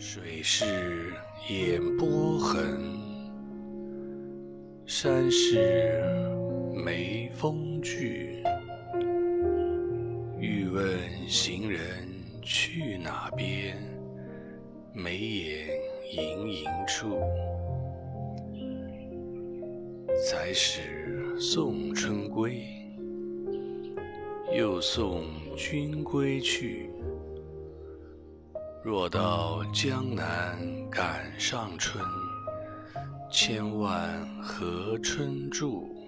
水是眼波痕，山是眉峰聚。欲问行人去哪边？眉眼盈盈处。才始送春归，又送君归去。若到江南赶上春，千万和春住。